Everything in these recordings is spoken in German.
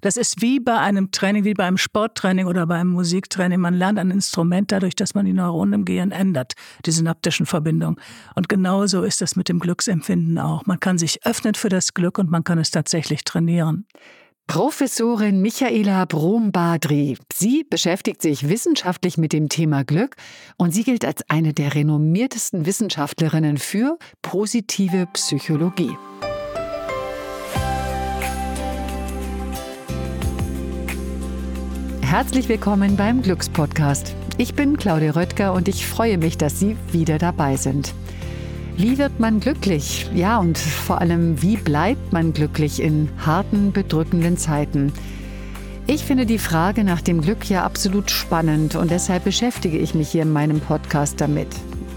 Das ist wie bei einem Training, wie bei einem Sporttraining oder beim Musiktraining. Man lernt ein Instrument dadurch, dass man die Neuronen im Gehirn ändert, die synaptischen Verbindungen. Und genauso ist das mit dem Glücksempfinden auch. Man kann sich öffnen für das Glück und man kann es tatsächlich trainieren. Professorin Michaela Brom-Badri. Sie beschäftigt sich wissenschaftlich mit dem Thema Glück und sie gilt als eine der renommiertesten Wissenschaftlerinnen für positive Psychologie. Herzlich willkommen beim Glückspodcast. Ich bin Claudia Röttger und ich freue mich, dass Sie wieder dabei sind. Wie wird man glücklich? Ja, und vor allem, wie bleibt man glücklich in harten, bedrückenden Zeiten? Ich finde die Frage nach dem Glück ja absolut spannend und deshalb beschäftige ich mich hier in meinem Podcast damit.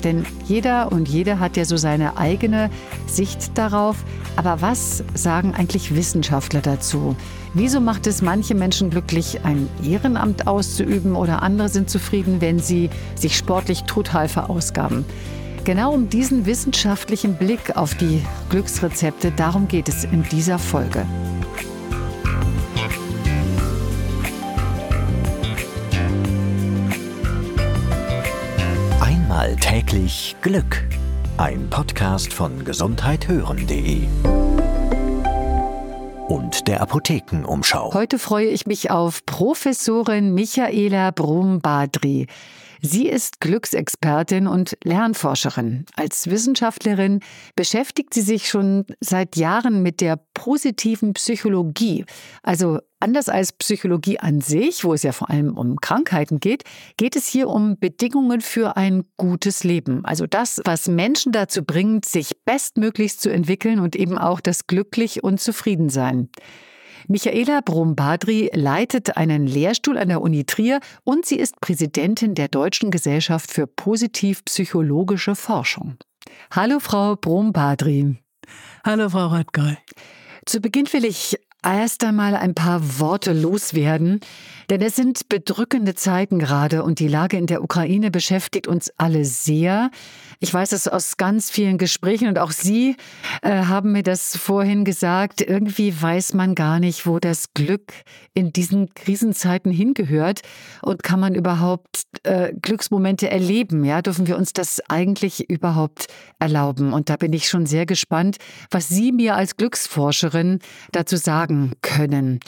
Denn jeder und jede hat ja so seine eigene Sicht darauf. Aber was sagen eigentlich Wissenschaftler dazu? Wieso macht es manche Menschen glücklich, ein Ehrenamt auszuüben oder andere sind zufrieden, wenn sie sich sportlich total verausgaben? Genau um diesen wissenschaftlichen Blick auf die Glücksrezepte, darum geht es in dieser Folge. Einmal täglich Glück. Ein Podcast von gesundheithören.de und der Apothekenumschau. Heute freue ich mich auf Professorin Michaela Brum-Badri. Sie ist Glücksexpertin und Lernforscherin. Als Wissenschaftlerin beschäftigt sie sich schon seit Jahren mit der positiven Psychologie. Also anders als Psychologie an sich, wo es ja vor allem um Krankheiten geht, geht es hier um Bedingungen für ein gutes Leben. Also das, was Menschen dazu bringt, sich bestmöglichst zu entwickeln und eben auch das Glücklich und Zufriedensein. Michaela Brum-Badri leitet einen Lehrstuhl an der Uni Trier und sie ist Präsidentin der Deutschen Gesellschaft für positiv-psychologische Forschung. Hallo, Frau Brum-Badri. Hallo, Frau Röttger. Zu Beginn will ich erst einmal ein paar Worte loswerden, denn es sind bedrückende Zeiten gerade und die Lage in der Ukraine beschäftigt uns alle sehr. Ich weiß es aus ganz vielen Gesprächen und auch Sie äh, haben mir das vorhin gesagt. Irgendwie weiß man gar nicht, wo das Glück in diesen Krisenzeiten hingehört und kann man überhaupt äh, Glücksmomente erleben? Ja, dürfen wir uns das eigentlich überhaupt erlauben? Und da bin ich schon sehr gespannt, was Sie mir als Glücksforscherin dazu sagen können.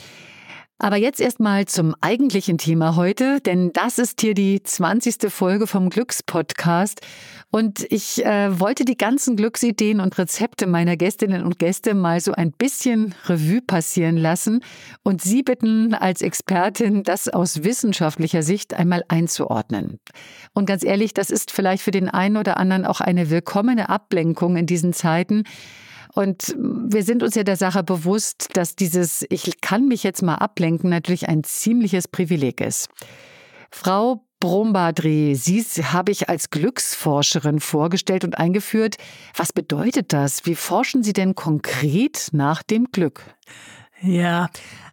Aber jetzt erstmal zum eigentlichen Thema heute, denn das ist hier die 20. Folge vom Glückspodcast. Und ich äh, wollte die ganzen Glücksideen und Rezepte meiner Gästinnen und Gäste mal so ein bisschen Revue passieren lassen und Sie bitten als Expertin, das aus wissenschaftlicher Sicht einmal einzuordnen. Und ganz ehrlich, das ist vielleicht für den einen oder anderen auch eine willkommene Ablenkung in diesen Zeiten. Und wir sind uns ja der Sache bewusst, dass dieses Ich kann mich jetzt mal ablenken natürlich ein ziemliches Privileg ist. Frau Brombadri, Sie habe ich als Glücksforscherin vorgestellt und eingeführt. Was bedeutet das? Wie forschen Sie denn konkret nach dem Glück? Ja,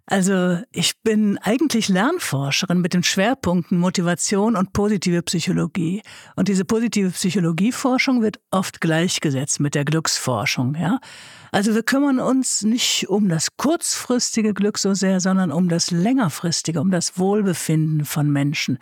also ich bin eigentlich Lernforscherin mit den Schwerpunkten Motivation und positive Psychologie. Und diese positive Psychologieforschung wird oft gleichgesetzt mit der Glücksforschung. Ja? Also wir kümmern uns nicht um das kurzfristige Glück so sehr, sondern um das längerfristige, um das Wohlbefinden von Menschen.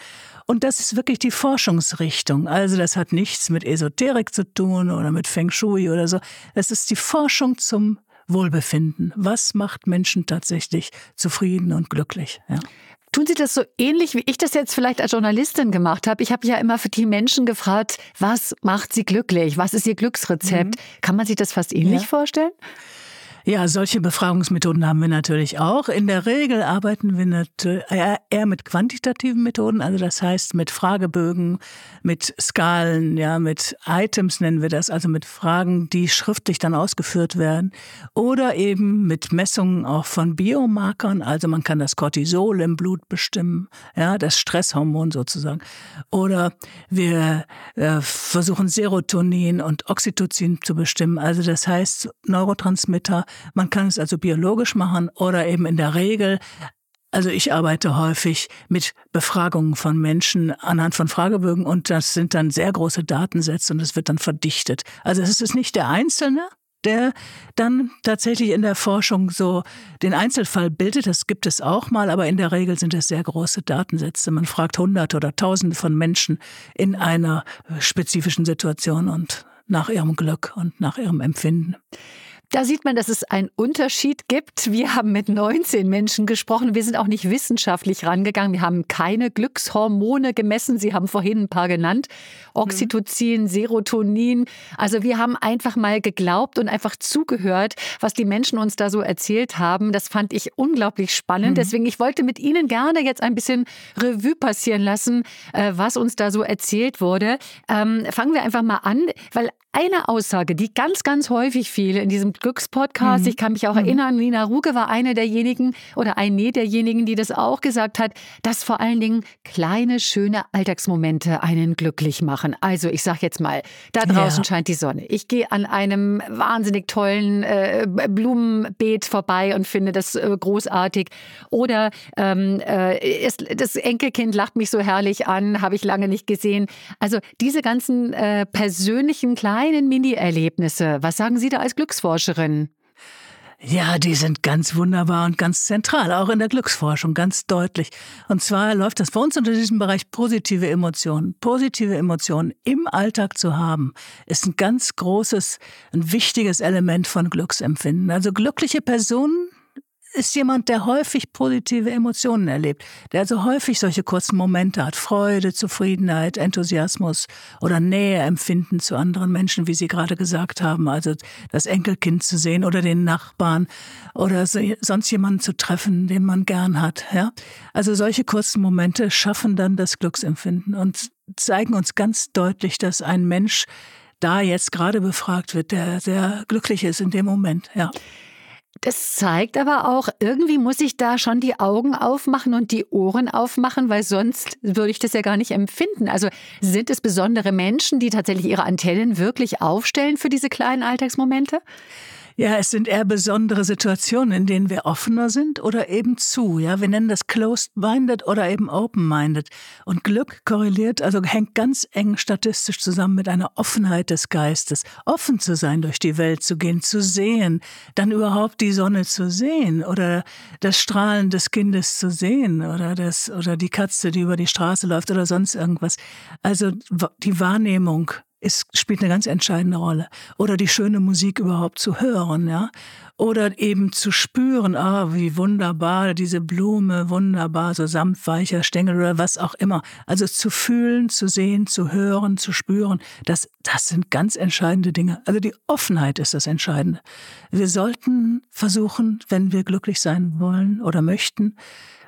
Und das ist wirklich die Forschungsrichtung. Also das hat nichts mit Esoterik zu tun oder mit Feng Shui oder so. Das ist die Forschung zum Wohlbefinden. Was macht Menschen tatsächlich zufrieden und glücklich? Ja. Tun Sie das so ähnlich, wie ich das jetzt vielleicht als Journalistin gemacht habe? Ich habe ja immer für die Menschen gefragt, was macht sie glücklich? Was ist ihr Glücksrezept? Mhm. Kann man sich das fast ähnlich ja. vorstellen? Ja, solche Befragungsmethoden haben wir natürlich auch. In der Regel arbeiten wir eher mit quantitativen Methoden, also das heißt mit Fragebögen, mit Skalen, ja, mit Items nennen wir das, also mit Fragen, die schriftlich dann ausgeführt werden oder eben mit Messungen auch von Biomarkern, also man kann das Cortisol im Blut bestimmen, ja, das Stresshormon sozusagen. Oder wir äh, versuchen Serotonin und Oxytocin zu bestimmen, also das heißt Neurotransmitter man kann es also biologisch machen oder eben in der Regel also ich arbeite häufig mit Befragungen von Menschen anhand von Fragebögen und das sind dann sehr große Datensätze und es wird dann verdichtet. Also es ist nicht der Einzelne, der dann tatsächlich in der Forschung so den Einzelfall bildet. Das gibt es auch mal, aber in der Regel sind es sehr große Datensätze. Man fragt Hunderte oder Tausende von Menschen in einer spezifischen Situation und nach ihrem Glück und nach ihrem Empfinden. Da sieht man, dass es einen Unterschied gibt. Wir haben mit 19 Menschen gesprochen. Wir sind auch nicht wissenschaftlich rangegangen. Wir haben keine Glückshormone gemessen. Sie haben vorhin ein paar genannt. Oxytocin, Serotonin. Also wir haben einfach mal geglaubt und einfach zugehört, was die Menschen uns da so erzählt haben. Das fand ich unglaublich spannend. Mhm. Deswegen, ich wollte mit Ihnen gerne jetzt ein bisschen Revue passieren lassen, äh, was uns da so erzählt wurde. Ähm, fangen wir einfach mal an, weil eine Aussage, die ganz, ganz häufig fiel in diesem Glückspodcast, mhm. ich kann mich auch mhm. erinnern, Nina Ruge war eine derjenigen oder eine derjenigen, die das auch gesagt hat, dass vor allen Dingen kleine, schöne Alltagsmomente einen glücklich machen. Also ich sag jetzt mal, da draußen ja. scheint die Sonne. Ich gehe an einem wahnsinnig tollen äh, Blumenbeet vorbei und finde das äh, großartig. Oder ähm, äh, es, das Enkelkind lacht mich so herrlich an, habe ich lange nicht gesehen. Also diese ganzen äh, persönlichen kleinen kleinen Mini-Erlebnisse. Was sagen Sie da als Glücksforscherin? Ja, die sind ganz wunderbar und ganz zentral, auch in der Glücksforschung, ganz deutlich. Und zwar läuft das bei uns unter diesem Bereich positive Emotionen. Positive Emotionen im Alltag zu haben, ist ein ganz großes, ein wichtiges Element von Glücksempfinden. Also glückliche Personen ist jemand, der häufig positive Emotionen erlebt, der also häufig solche kurzen Momente hat, Freude, Zufriedenheit, Enthusiasmus oder Nähe empfinden zu anderen Menschen, wie Sie gerade gesagt haben, also das Enkelkind zu sehen oder den Nachbarn oder sonst jemanden zu treffen, den man gern hat. Ja? Also solche kurzen Momente schaffen dann das Glücksempfinden und zeigen uns ganz deutlich, dass ein Mensch da jetzt gerade befragt wird, der sehr glücklich ist in dem Moment. Ja. Das zeigt aber auch, irgendwie muss ich da schon die Augen aufmachen und die Ohren aufmachen, weil sonst würde ich das ja gar nicht empfinden. Also sind es besondere Menschen, die tatsächlich ihre Antennen wirklich aufstellen für diese kleinen Alltagsmomente? Ja, es sind eher besondere Situationen, in denen wir offener sind oder eben zu. Ja, wir nennen das closed-minded oder eben open-minded. Und Glück korreliert, also hängt ganz eng statistisch zusammen mit einer Offenheit des Geistes. Offen zu sein, durch die Welt zu gehen, zu sehen, dann überhaupt die Sonne zu sehen oder das Strahlen des Kindes zu sehen oder das, oder die Katze, die über die Straße läuft oder sonst irgendwas. Also die Wahrnehmung ist, spielt eine ganz entscheidende Rolle. Oder die schöne Musik überhaupt zu hören, ja. Oder eben zu spüren, ah, wie wunderbar diese Blume, wunderbar, so samtweicher Stängel oder was auch immer. Also zu fühlen, zu sehen, zu hören, zu spüren, das, das sind ganz entscheidende Dinge. Also die Offenheit ist das Entscheidende. Wir sollten versuchen, wenn wir glücklich sein wollen oder möchten,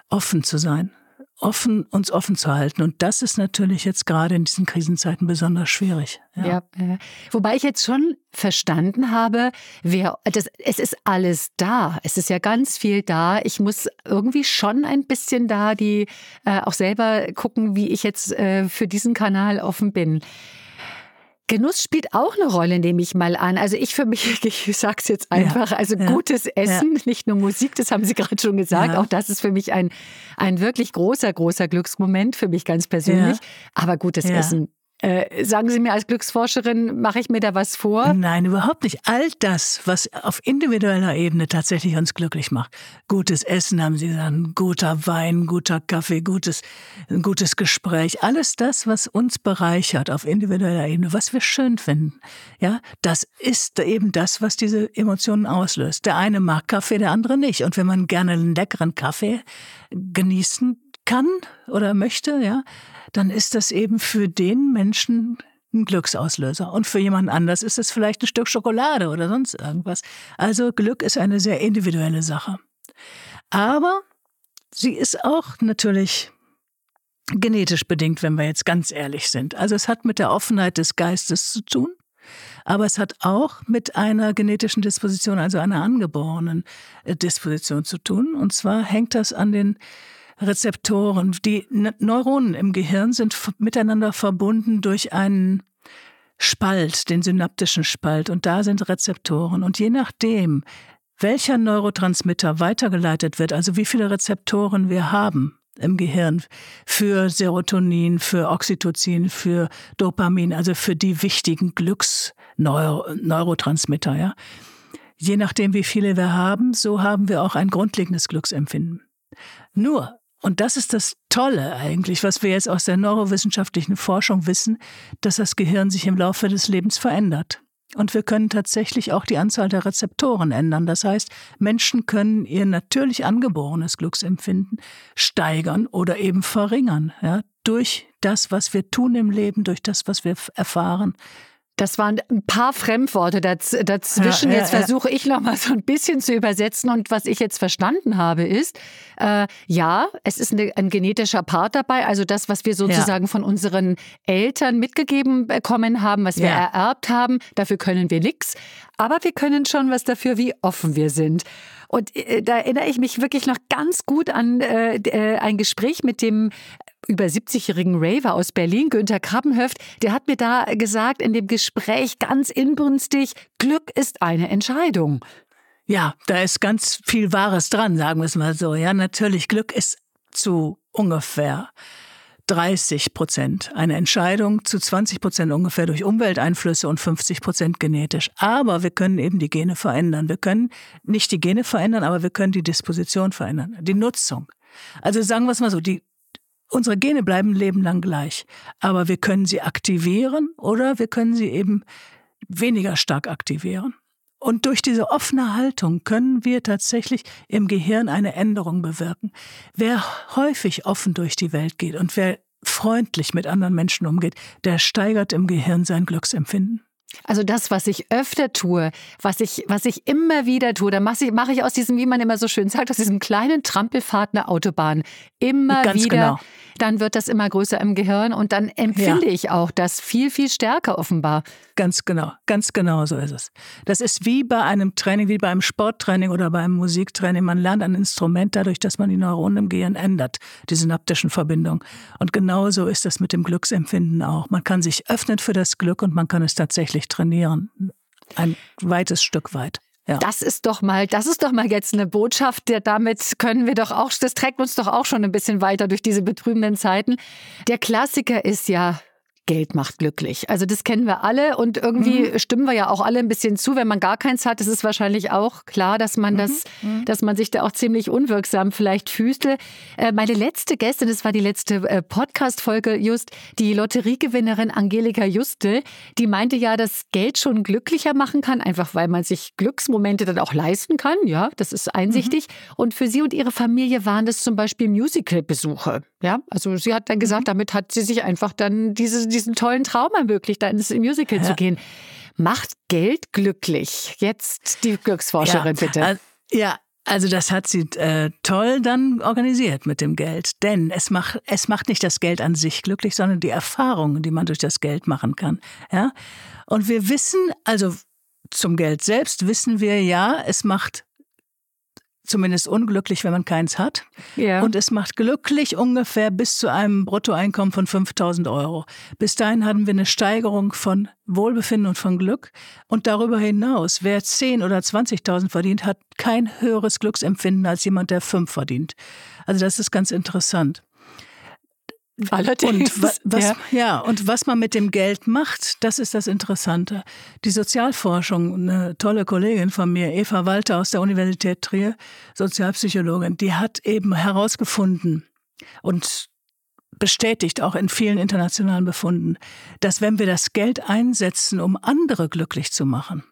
offen zu sein offen, uns offen zu halten. Und das ist natürlich jetzt gerade in diesen Krisenzeiten besonders schwierig. Ja, ja äh, wobei ich jetzt schon verstanden habe, wer, das, es ist alles da. Es ist ja ganz viel da. Ich muss irgendwie schon ein bisschen da, die äh, auch selber gucken, wie ich jetzt äh, für diesen Kanal offen bin. Genuss spielt auch eine Rolle, nehme ich mal an. Also ich für mich, ich sage es jetzt einfach, ja, also ja, gutes Essen, ja. nicht nur Musik, das haben Sie gerade schon gesagt. Auch das ist für mich ein, ein wirklich großer, großer Glücksmoment, für mich ganz persönlich. Aber gutes Essen äh, sagen Sie mir als Glücksforscherin, mache ich mir da was vor? Nein, überhaupt nicht. All das, was auf individueller Ebene tatsächlich uns glücklich macht. Gutes Essen, haben Sie gesagt, guter Wein, guter Kaffee, gutes, ein gutes Gespräch. Alles das, was uns bereichert auf individueller Ebene, was wir schön finden. Ja, das ist eben das, was diese Emotionen auslöst. Der eine mag Kaffee, der andere nicht. Und wenn man gerne einen leckeren Kaffee genießen kann oder möchte, ja, dann ist das eben für den Menschen ein Glücksauslöser. Und für jemand anders ist es vielleicht ein Stück Schokolade oder sonst irgendwas. Also Glück ist eine sehr individuelle Sache. Aber sie ist auch natürlich genetisch bedingt, wenn wir jetzt ganz ehrlich sind. Also es hat mit der Offenheit des Geistes zu tun, aber es hat auch mit einer genetischen Disposition, also einer angeborenen äh, Disposition zu tun. Und zwar hängt das an den Rezeptoren. Die Neuronen im Gehirn sind miteinander verbunden durch einen Spalt, den synaptischen Spalt. Und da sind Rezeptoren. Und je nachdem, welcher Neurotransmitter weitergeleitet wird, also wie viele Rezeptoren wir haben, im Gehirn für Serotonin, für Oxytocin, für Dopamin, also für die wichtigen Glücksneurotransmitter. Ja? Je nachdem, wie viele wir haben, so haben wir auch ein grundlegendes Glücksempfinden. Nur, und das ist das Tolle eigentlich, was wir jetzt aus der neurowissenschaftlichen Forschung wissen, dass das Gehirn sich im Laufe des Lebens verändert. Und wir können tatsächlich auch die Anzahl der Rezeptoren ändern. Das heißt, Menschen können ihr natürlich angeborenes Glücksempfinden steigern oder eben verringern, ja, durch das, was wir tun im Leben, durch das, was wir erfahren, das waren ein paar Fremdworte daz dazwischen. Ja, ja, jetzt versuche ich noch mal so ein bisschen zu übersetzen. Und was ich jetzt verstanden habe, ist, äh, ja, es ist eine, ein genetischer Part dabei. Also das, was wir sozusagen von unseren Eltern mitgegeben bekommen haben, was wir ererbt haben, dafür können wir nichts. Aber wir können schon was dafür, wie offen wir sind. Und äh, da erinnere ich mich wirklich noch ganz gut an äh, äh ein Gespräch mit dem über 70-jährigen Raver aus Berlin, Günther Krabbenhöft, der hat mir da gesagt in dem Gespräch ganz inbrünstig, Glück ist eine Entscheidung. Ja, da ist ganz viel Wahres dran, sagen wir es mal so. Ja, natürlich, Glück ist zu ungefähr 30 Prozent eine Entscheidung, zu 20 Prozent ungefähr durch Umwelteinflüsse und 50 Prozent genetisch. Aber wir können eben die Gene verändern. Wir können nicht die Gene verändern, aber wir können die Disposition verändern, die Nutzung. Also sagen wir es mal so, die Unsere Gene bleiben lebenlang gleich, aber wir können sie aktivieren oder wir können sie eben weniger stark aktivieren. Und durch diese offene Haltung können wir tatsächlich im Gehirn eine Änderung bewirken. Wer häufig offen durch die Welt geht und wer freundlich mit anderen Menschen umgeht, der steigert im Gehirn sein Glücksempfinden. Also das, was ich öfter tue, was ich, was ich immer wieder tue, da mache ich, mache ich aus diesem, wie man immer so schön sagt, aus diesem kleinen Trampelpfad eine Autobahn. Immer Ganz wieder. Genau. Dann wird das immer größer im Gehirn und dann empfinde ja. ich auch das viel, viel stärker offenbar. Ganz genau, ganz genau so ist es. Das ist wie bei einem Training, wie beim Sporttraining oder beim Musiktraining. Man lernt ein Instrument dadurch, dass man die Neuronen im Gehirn ändert, die synaptischen Verbindungen. Und genauso ist das mit dem Glücksempfinden auch. Man kann sich öffnen für das Glück und man kann es tatsächlich trainieren. Ein weites Stück weit. Ja. Das ist doch mal, das ist doch mal jetzt eine Botschaft, der damit können wir doch auch, das trägt uns doch auch schon ein bisschen weiter durch diese betrübenden Zeiten. Der Klassiker ist ja Geld macht glücklich. Also das kennen wir alle und irgendwie mhm. stimmen wir ja auch alle ein bisschen zu, wenn man gar keins hat. Es ist wahrscheinlich auch klar, dass man mhm. das, mhm. dass man sich da auch ziemlich unwirksam vielleicht fühlte. Äh, meine letzte Gästin, das war die letzte äh, Podcast-Folge just, die Lotteriegewinnerin Angelika Juste, die meinte ja, dass Geld schon glücklicher machen kann, einfach weil man sich Glücksmomente dann auch leisten kann. Ja, das ist einsichtig. Mhm. Und für sie und ihre Familie waren das zum Beispiel Musical-Besuche. Ja, also sie hat dann gesagt, mhm. damit hat sie sich einfach dann diese, diesen tollen Traum ermöglicht, da ins Musical ja. zu gehen. Macht Geld glücklich? Jetzt die Glücksforscherin, ja, bitte. ja, also das hat sie äh, toll dann organisiert mit dem Geld. Denn es macht, es macht nicht das Geld an sich glücklich, sondern die Erfahrungen, die man durch das Geld machen kann. Ja? Und wir wissen, also zum Geld selbst wissen wir ja, es macht zumindest unglücklich, wenn man keins hat. Ja. Und es macht glücklich ungefähr bis zu einem Bruttoeinkommen von 5000 Euro. Bis dahin hatten wir eine Steigerung von Wohlbefinden und von Glück. Und darüber hinaus, wer 10 oder 20.000 verdient, hat kein höheres Glücksempfinden als jemand, der 5 verdient. Also das ist ganz interessant. Allerdings. Und was, was, ja. ja. und was man mit dem Geld macht, das ist das Interessante. Die Sozialforschung, eine tolle Kollegin von mir, Eva Walter aus der Universität Trier, Sozialpsychologin, die hat eben herausgefunden und bestätigt auch in vielen internationalen Befunden, dass wenn wir das Geld einsetzen, um andere glücklich zu machen,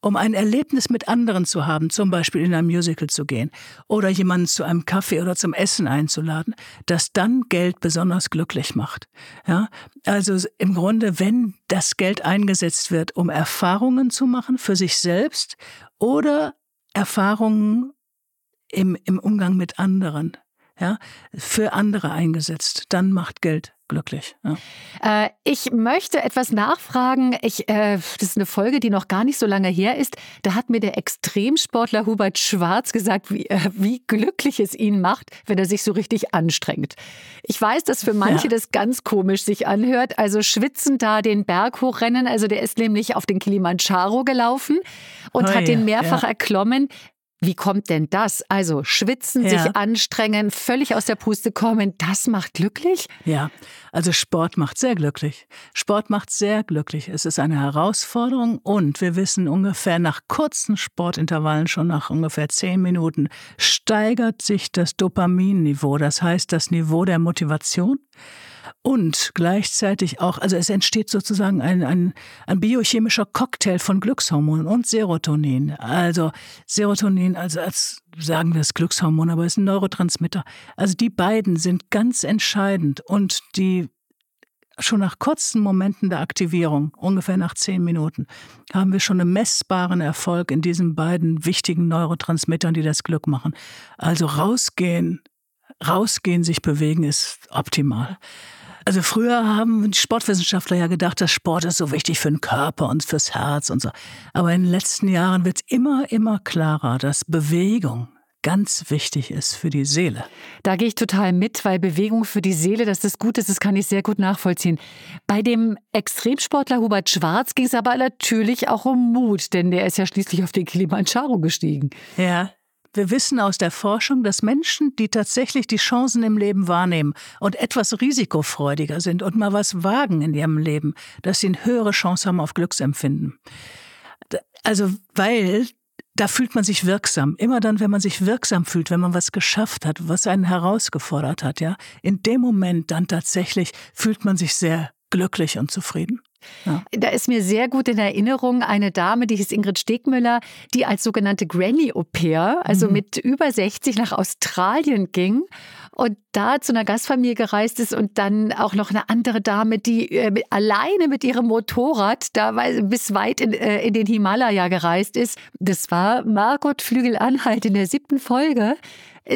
um ein Erlebnis mit anderen zu haben, zum Beispiel in ein Musical zu gehen oder jemanden zu einem Kaffee oder zum Essen einzuladen, dass dann Geld besonders glücklich macht. Ja, also im Grunde, wenn das Geld eingesetzt wird, um Erfahrungen zu machen für sich selbst oder Erfahrungen im, im Umgang mit anderen, ja, für andere eingesetzt, dann macht Geld glücklich. Ja. Äh, ich möchte etwas nachfragen. Ich, äh, das ist eine Folge, die noch gar nicht so lange her ist. Da hat mir der Extremsportler Hubert Schwarz gesagt, wie, äh, wie glücklich es ihn macht, wenn er sich so richtig anstrengt. Ich weiß, dass für manche ja. das ganz komisch sich anhört. Also schwitzen da den Berg hochrennen. Also der ist nämlich auf den Kilimanjaro gelaufen und oh, hat den mehrfach ja. erklommen. Wie kommt denn das? Also schwitzen, ja. sich anstrengen, völlig aus der Puste kommen, das macht glücklich? Ja, also Sport macht sehr glücklich. Sport macht sehr glücklich. Es ist eine Herausforderung und wir wissen ungefähr nach kurzen Sportintervallen, schon nach ungefähr zehn Minuten, steigert sich das Dopaminniveau, das heißt das Niveau der Motivation und gleichzeitig auch, also es entsteht sozusagen ein, ein, ein biochemischer Cocktail von Glückshormonen und Serotonin. Also Serotonin, also als sagen wir das Glückshormon, aber es ist ein Neurotransmitter. Also die beiden sind ganz entscheidend und die schon nach kurzen Momenten der Aktivierung, ungefähr nach zehn Minuten, haben wir schon einen messbaren Erfolg in diesen beiden wichtigen Neurotransmittern, die das Glück machen. Also rausgehen, rausgehen, sich bewegen ist optimal. Also früher haben die Sportwissenschaftler ja gedacht, dass Sport ist so wichtig für den Körper und fürs Herz und so. Aber in den letzten Jahren wird immer, immer klarer, dass Bewegung ganz wichtig ist für die Seele. Da gehe ich total mit, weil Bewegung für die Seele, dass das gut ist, das kann ich sehr gut nachvollziehen. Bei dem Extremsportler Hubert Schwarz ging es aber natürlich auch um Mut, denn der ist ja schließlich auf den Kilimanjaro gestiegen. Ja, wir wissen aus der Forschung, dass Menschen, die tatsächlich die Chancen im Leben wahrnehmen und etwas risikofreudiger sind und mal was wagen in ihrem Leben, dass sie eine höhere Chance haben auf Glücksempfinden. Also, weil da fühlt man sich wirksam. Immer dann, wenn man sich wirksam fühlt, wenn man was geschafft hat, was einen herausgefordert hat, ja, in dem Moment dann tatsächlich fühlt man sich sehr glücklich und zufrieden. Ja. Da ist mir sehr gut in Erinnerung eine Dame, die hieß Ingrid Stegmüller, die als sogenannte Granny-Au-pair, also mhm. mit über 60 nach Australien ging und da zu einer Gastfamilie gereist ist und dann auch noch eine andere Dame, die äh, alleine mit ihrem Motorrad da bis weit in, äh, in den Himalaya gereist ist. Das war Margot Flügel-Anhalt in der siebten Folge.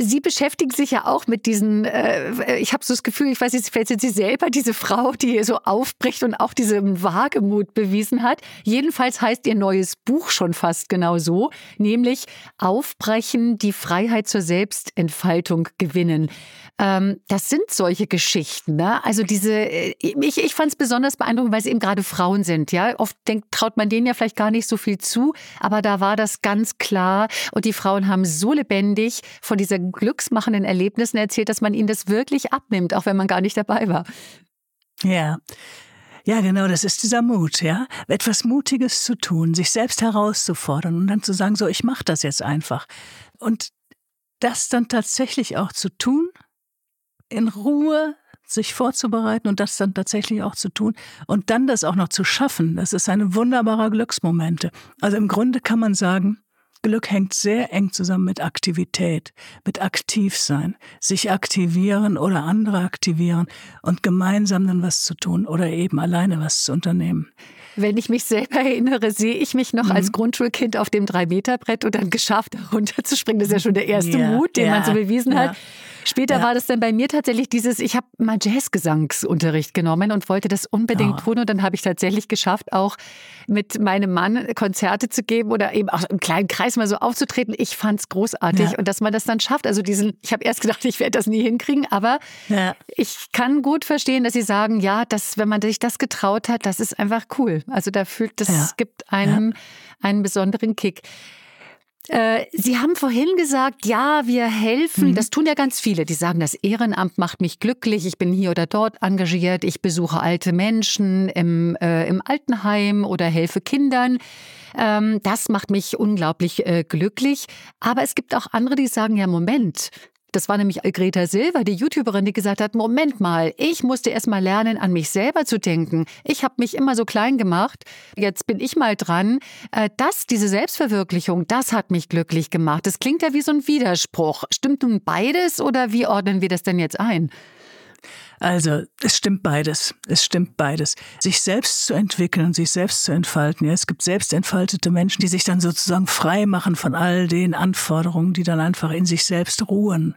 Sie beschäftigen sich ja auch mit diesen, äh, ich habe so das Gefühl, ich weiß nicht, vielleicht sind Sie selber diese Frau, die so aufbricht und auch diesen Wagemut bewiesen hat. Jedenfalls heißt Ihr neues Buch schon fast genau so, nämlich Aufbrechen, die Freiheit zur Selbstentfaltung gewinnen. Ähm, das sind solche Geschichten. Ne? Also diese, äh, ich, ich fand es besonders beeindruckend, weil es eben gerade Frauen sind. Ja, oft denkt, traut man denen ja vielleicht gar nicht so viel zu, aber da war das ganz klar. Und die Frauen haben so lebendig von dieser glücksmachenden Erlebnissen erzählt, dass man ihnen das wirklich abnimmt, auch wenn man gar nicht dabei war. Ja. Ja, genau, das ist dieser Mut, ja. Etwas Mutiges zu tun, sich selbst herauszufordern und dann zu sagen, so, ich mache das jetzt einfach. Und das dann tatsächlich auch zu tun, in Ruhe sich vorzubereiten und das dann tatsächlich auch zu tun und dann das auch noch zu schaffen, das ist ein wunderbarer Glücksmomente. Also im Grunde kann man sagen, Glück hängt sehr eng zusammen mit Aktivität, mit Aktivsein, sich aktivieren oder andere aktivieren und gemeinsam dann was zu tun oder eben alleine was zu unternehmen. Wenn ich mich selber erinnere, sehe ich mich noch mhm. als Grundschulkind auf dem Drei-Meter-Brett und dann geschafft, runterzuspringen. Das ist ja schon der erste ja, Mut, den ja, man so bewiesen ja. hat. Später ja. war das dann bei mir tatsächlich dieses, ich habe mal Jazzgesangsunterricht genommen und wollte das unbedingt oh. tun. Und dann habe ich tatsächlich geschafft, auch mit meinem Mann Konzerte zu geben oder eben auch im kleinen Kreis mal so aufzutreten. Ich fand es großartig ja. und dass man das dann schafft. Also diesen, ich habe erst gedacht, ich werde das nie hinkriegen, aber ja. ich kann gut verstehen, dass Sie sagen, ja, dass, wenn man sich das getraut hat, das ist einfach cool. Also da fühlt, das gibt einem einen besonderen Kick. Äh, Sie haben vorhin gesagt, ja, wir helfen. Mhm. Das tun ja ganz viele. Die sagen, das Ehrenamt macht mich glücklich. Ich bin hier oder dort engagiert. Ich besuche alte Menschen im, äh, im Altenheim oder helfe Kindern. Ähm, das macht mich unglaublich äh, glücklich. Aber es gibt auch andere, die sagen, ja, Moment, das war nämlich Greta Silver, die YouTuberin, die gesagt hat, Moment mal, ich musste erst mal lernen, an mich selber zu denken. Ich habe mich immer so klein gemacht. Jetzt bin ich mal dran. Äh, das, diese Selbstverwirklichung, das hat mich glücklich gemacht. Das klingt ja wie so ein Widerspruch. Stimmt nun beides oder wie ordnen wir das denn jetzt ein? Also, es stimmt beides. Es stimmt beides. Sich selbst zu entwickeln und sich selbst zu entfalten. Ja, es gibt selbstentfaltete Menschen, die sich dann sozusagen frei machen von all den Anforderungen, die dann einfach in sich selbst ruhen.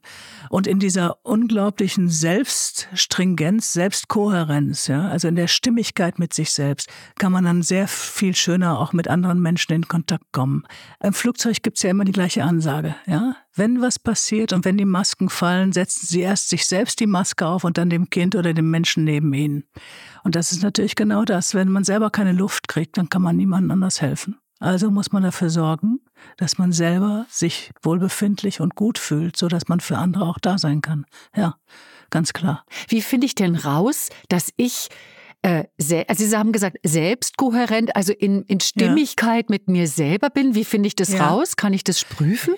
Und in dieser unglaublichen Selbststringenz, Selbstkohärenz, ja, also in der Stimmigkeit mit sich selbst, kann man dann sehr viel schöner auch mit anderen Menschen in Kontakt kommen. Im Flugzeug gibt's ja immer die gleiche Ansage, ja. Wenn was passiert und wenn die Masken fallen, setzen Sie erst sich selbst die Maske auf und dann dem Kind oder dem Menschen neben Ihnen. Und das ist natürlich genau das. Wenn man selber keine Luft kriegt, dann kann man niemandem anders helfen. Also muss man dafür sorgen, dass man selber sich wohlbefindlich und gut fühlt, so dass man für andere auch da sein kann. Ja, ganz klar. Wie finde ich denn raus, dass ich äh, also Sie haben gesagt, selbstkohärent, also in, in Stimmigkeit ja. mit mir selber bin. Wie finde ich das ja. raus? Kann ich das prüfen?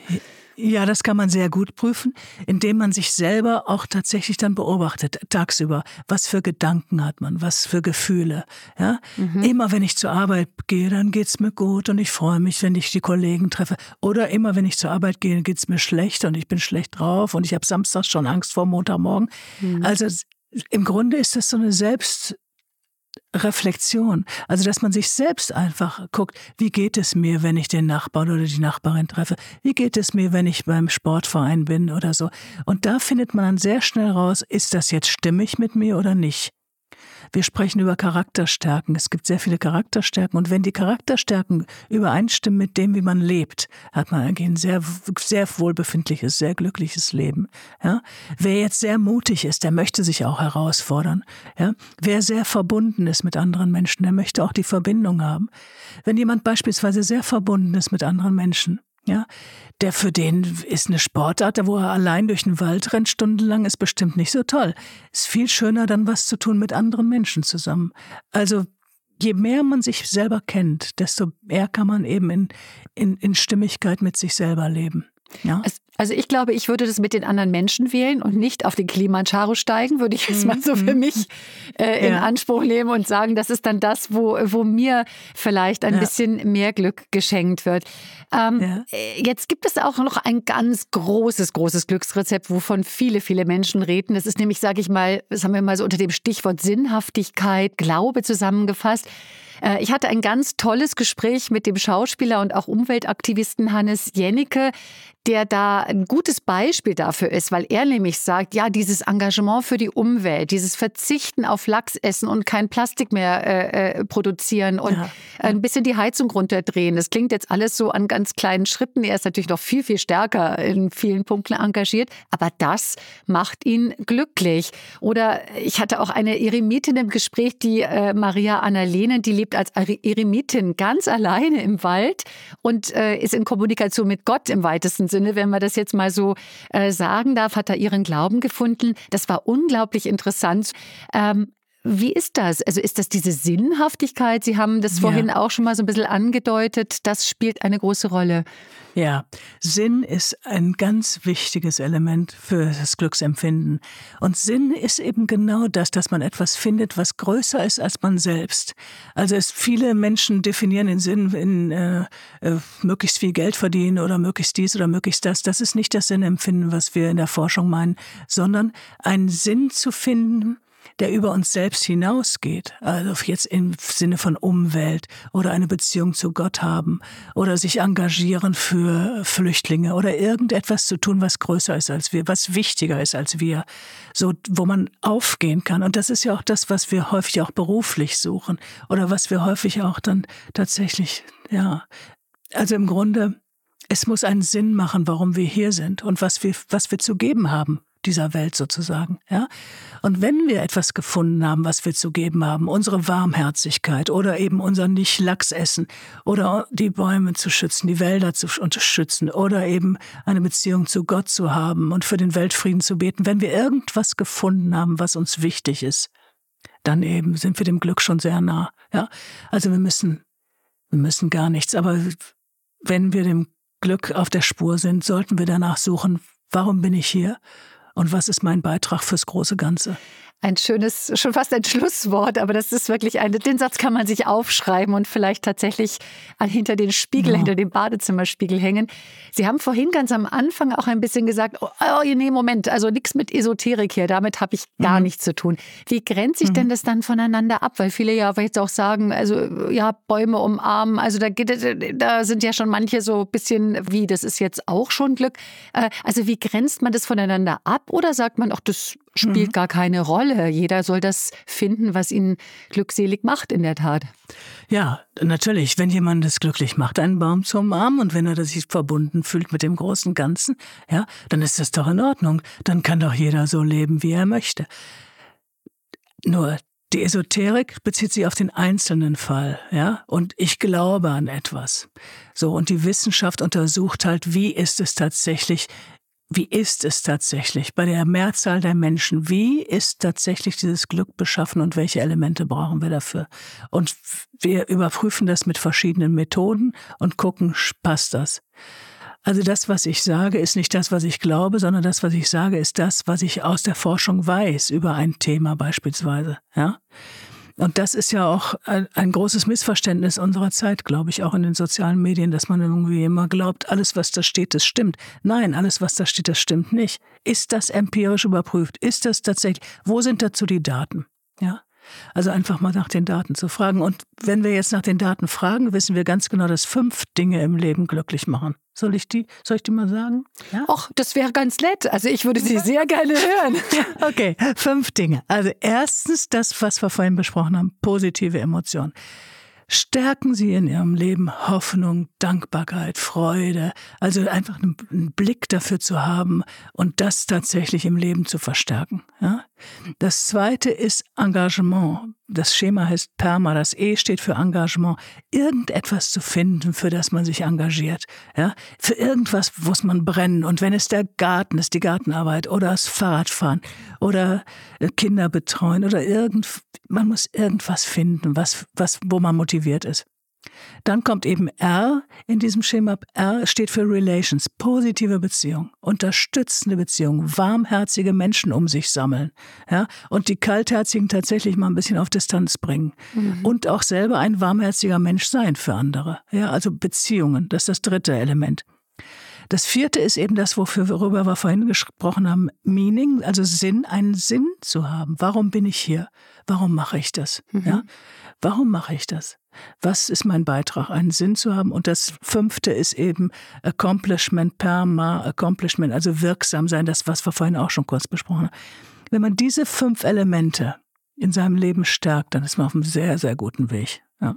Ja, das kann man sehr gut prüfen, indem man sich selber auch tatsächlich dann beobachtet, tagsüber. Was für Gedanken hat man, was für Gefühle. Ja? Mhm. Immer wenn ich zur Arbeit gehe, dann geht's mir gut und ich freue mich, wenn ich die Kollegen treffe. Oder immer wenn ich zur Arbeit gehe, geht's mir schlecht und ich bin schlecht drauf und ich habe samstags schon Angst vor Montagmorgen. Mhm. Also im Grunde ist das so eine Selbst Reflexion. Also, dass man sich selbst einfach guckt, wie geht es mir, wenn ich den Nachbarn oder die Nachbarin treffe? Wie geht es mir, wenn ich beim Sportverein bin oder so? Und da findet man dann sehr schnell raus, ist das jetzt stimmig mit mir oder nicht? Wir sprechen über Charakterstärken. Es gibt sehr viele Charakterstärken. Und wenn die Charakterstärken übereinstimmen mit dem, wie man lebt, hat man ein sehr, sehr wohlbefindliches, sehr glückliches Leben. Ja? Wer jetzt sehr mutig ist, der möchte sich auch herausfordern. Ja? Wer sehr verbunden ist mit anderen Menschen, der möchte auch die Verbindung haben. Wenn jemand beispielsweise sehr verbunden ist mit anderen Menschen, ja, der für den ist eine Sportart, wo er allein durch den Wald rennt stundenlang, ist bestimmt nicht so toll. Ist viel schöner, dann was zu tun mit anderen Menschen zusammen. Also je mehr man sich selber kennt, desto mehr kann man eben in, in, in Stimmigkeit mit sich selber leben. Ja. Also ich glaube, ich würde das mit den anderen Menschen wählen und nicht auf den Kilimanjaro steigen, würde ich jetzt mal so für mhm. mich äh, in ja. Anspruch nehmen und sagen, das ist dann das, wo, wo mir vielleicht ein ja. bisschen mehr Glück geschenkt wird. Ähm, ja. Äh, jetzt gibt es auch noch ein ganz großes, großes Glücksrezept, wovon viele, viele Menschen reden. Das ist nämlich, sage ich mal, das haben wir mal so unter dem Stichwort Sinnhaftigkeit, Glaube zusammengefasst. Äh, ich hatte ein ganz tolles Gespräch mit dem Schauspieler und auch Umweltaktivisten Hannes Jennecke, der da ein gutes Beispiel dafür ist, weil er nämlich sagt, ja, dieses Engagement für die Umwelt, dieses Verzichten auf Lachs essen und kein Plastik mehr äh, äh, produzieren und ja. ein bisschen die Heizung runterdrehen. Das klingt jetzt alles so an ganz kleinen Schritten. Er ist natürlich noch viel, viel stärker in vielen Punkten engagiert, aber das macht ihn glücklich. Oder ich hatte auch eine Eremitin im Gespräch, die äh, Maria Annalene, die lebt als Eremitin ganz alleine im Wald und äh, ist in Kommunikation mit Gott im weitesten Sinne Sinne, wenn man das jetzt mal so äh, sagen darf, hat er ihren Glauben gefunden. Das war unglaublich interessant. Ähm, wie ist das? Also ist das diese Sinnhaftigkeit? Sie haben das vorhin ja. auch schon mal so ein bisschen angedeutet. Das spielt eine große Rolle. Ja, Sinn ist ein ganz wichtiges Element für das Glücksempfinden. Und Sinn ist eben genau das, dass man etwas findet, was größer ist als man selbst. Also es, viele Menschen definieren den Sinn in äh, äh, möglichst viel Geld verdienen oder möglichst dies oder möglichst das. Das ist nicht das Sinnempfinden, was wir in der Forschung meinen, sondern einen Sinn zu finden, der über uns selbst hinausgeht, also jetzt im Sinne von Umwelt oder eine Beziehung zu Gott haben oder sich engagieren für Flüchtlinge oder irgendetwas zu tun, was größer ist als wir, was wichtiger ist als wir, so wo man aufgehen kann. Und das ist ja auch das, was wir häufig auch beruflich suchen oder was wir häufig auch dann tatsächlich, ja, also im Grunde es muss einen Sinn machen, warum wir hier sind und was wir, was wir zu geben haben dieser Welt sozusagen. Ja? Und wenn wir etwas gefunden haben, was wir zu geben haben, unsere Warmherzigkeit oder eben unser Nicht-Lachs essen oder die Bäume zu schützen, die Wälder zu unterstützen oder eben eine Beziehung zu Gott zu haben und für den Weltfrieden zu beten, wenn wir irgendwas gefunden haben, was uns wichtig ist, dann eben sind wir dem Glück schon sehr nah. Ja? Also wir müssen, wir müssen gar nichts, aber wenn wir dem Glück auf der Spur sind, sollten wir danach suchen, warum bin ich hier? Und was ist mein Beitrag fürs große Ganze ein schönes, schon fast ein Schlusswort, aber das ist wirklich ein, den Satz kann man sich aufschreiben und vielleicht tatsächlich hinter den Spiegel, ja. hinter dem Badezimmerspiegel hängen. Sie haben vorhin ganz am Anfang auch ein bisschen gesagt, oh, oh nee, Moment, also nichts mit Esoterik hier, damit habe ich gar mhm. nichts zu tun. Wie grenzt sich mhm. denn das dann voneinander ab? Weil viele ja vielleicht auch sagen, also ja, Bäume umarmen, also da geht da sind ja schon manche so ein bisschen wie, das ist jetzt auch schon Glück. Äh, also wie grenzt man das voneinander ab oder sagt man, ach, das spielt mhm. gar keine Rolle. Jeder soll das finden, was ihn glückselig macht, in der Tat. Ja, natürlich. Wenn jemand es glücklich macht, einen Baum zu umarmen und wenn er sich verbunden fühlt mit dem großen Ganzen, ja, dann ist das doch in Ordnung. Dann kann doch jeder so leben, wie er möchte. Nur Die Esoterik bezieht sich auf den einzelnen Fall, ja, und ich glaube an etwas. So, und die Wissenschaft untersucht halt, wie ist es tatsächlich, wie ist es tatsächlich bei der Mehrzahl der Menschen, wie ist tatsächlich dieses Glück beschaffen und welche Elemente brauchen wir dafür? Und wir überprüfen das mit verschiedenen Methoden und gucken, passt das? Also das, was ich sage, ist nicht das, was ich glaube, sondern das, was ich sage, ist das, was ich aus der Forschung weiß über ein Thema beispielsweise. Ja? Und das ist ja auch ein, ein, großes Missverständnis unserer Zeit, glaube ich, auch in den sozialen Medien, dass man irgendwie immer glaubt, alles, was da steht, das stimmt. Nein, alles, was da steht, das stimmt nicht. Ist das empirisch überprüft? Ist das tatsächlich? Wo sind dazu die Daten? Ja. Also einfach mal nach den Daten zu fragen. Und wenn wir jetzt nach den Daten fragen, wissen wir ganz genau, dass fünf Dinge im Leben glücklich machen. Soll ich die, soll ich die mal sagen? Ja? Ach, das wäre ganz nett. Also ich würde sie sehr gerne hören. okay, fünf Dinge. Also erstens das, was wir vorhin besprochen haben, positive Emotionen. Stärken Sie in Ihrem Leben Hoffnung, Dankbarkeit, Freude, also einfach einen Blick dafür zu haben und das tatsächlich im Leben zu verstärken. Ja? Das zweite ist Engagement. Das Schema heißt PERMA, das E steht für Engagement. Irgendetwas zu finden, für das man sich engagiert. Ja? Für irgendwas muss man brennen. Und wenn es der Garten ist, die Gartenarbeit oder das Fahrradfahren oder äh, Kinder betreuen oder irgend, man muss irgendwas finden, was, was, wo man motiviert ist. Dann kommt eben R in diesem Schema. R steht für Relations, positive Beziehung, unterstützende Beziehung, warmherzige Menschen um sich sammeln. Ja? Und die Kaltherzigen tatsächlich mal ein bisschen auf Distanz bringen. Mhm. Und auch selber ein warmherziger Mensch sein für andere. Ja? Also Beziehungen, das ist das dritte Element. Das vierte ist eben das, worüber wir vorhin gesprochen haben, Meaning, also Sinn, einen Sinn zu haben. Warum bin ich hier? Warum mache ich das? Mhm. Ja? Warum mache ich das? Was ist mein Beitrag, einen Sinn zu haben? Und das fünfte ist eben Accomplishment, Perma, Accomplishment, also wirksam sein, das, was wir vorhin auch schon kurz besprochen haben. Wenn man diese fünf Elemente in seinem Leben stärkt, dann ist man auf einem sehr, sehr guten Weg. Ja.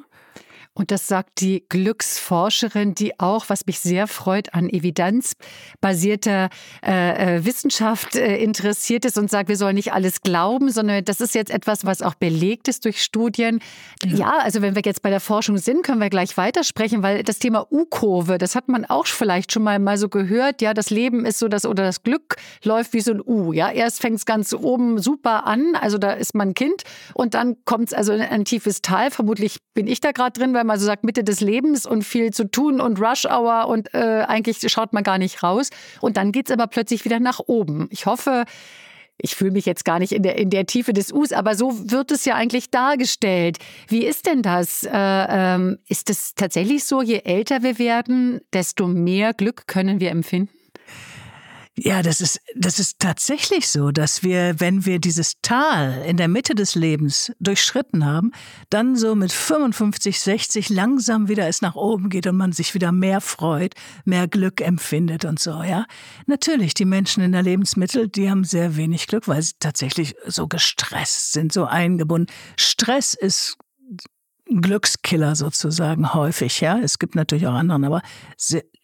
Und das sagt die Glücksforscherin, die auch, was mich sehr freut, an evidenzbasierter äh, äh, Wissenschaft äh, interessiert ist und sagt, wir sollen nicht alles glauben, sondern das ist jetzt etwas, was auch belegt ist durch Studien. Ja. ja, also wenn wir jetzt bei der Forschung sind, können wir gleich weitersprechen, weil das Thema U-Kurve, das hat man auch vielleicht schon mal, mal so gehört. Ja, das Leben ist so, dass oder das Glück läuft wie so ein U. Ja, erst fängt es ganz oben super an, also da ist man Kind und dann kommt es also in ein tiefes Tal. Vermutlich bin ich da gerade drin, weil man so sagt, Mitte des Lebens und viel zu tun und Rush Hour und äh, eigentlich schaut man gar nicht raus. Und dann geht es aber plötzlich wieder nach oben. Ich hoffe, ich fühle mich jetzt gar nicht in der, in der Tiefe des Us, aber so wird es ja eigentlich dargestellt. Wie ist denn das? Äh, ähm, ist es tatsächlich so, je älter wir werden, desto mehr Glück können wir empfinden? Ja, das ist, das ist tatsächlich so, dass wir, wenn wir dieses Tal in der Mitte des Lebens durchschritten haben, dann so mit 55, 60 langsam wieder es nach oben geht und man sich wieder mehr freut, mehr Glück empfindet und so, ja. Natürlich, die Menschen in der Lebensmittel, die haben sehr wenig Glück, weil sie tatsächlich so gestresst sind, so eingebunden. Stress ist Glückskiller sozusagen häufig, ja. Es gibt natürlich auch anderen, aber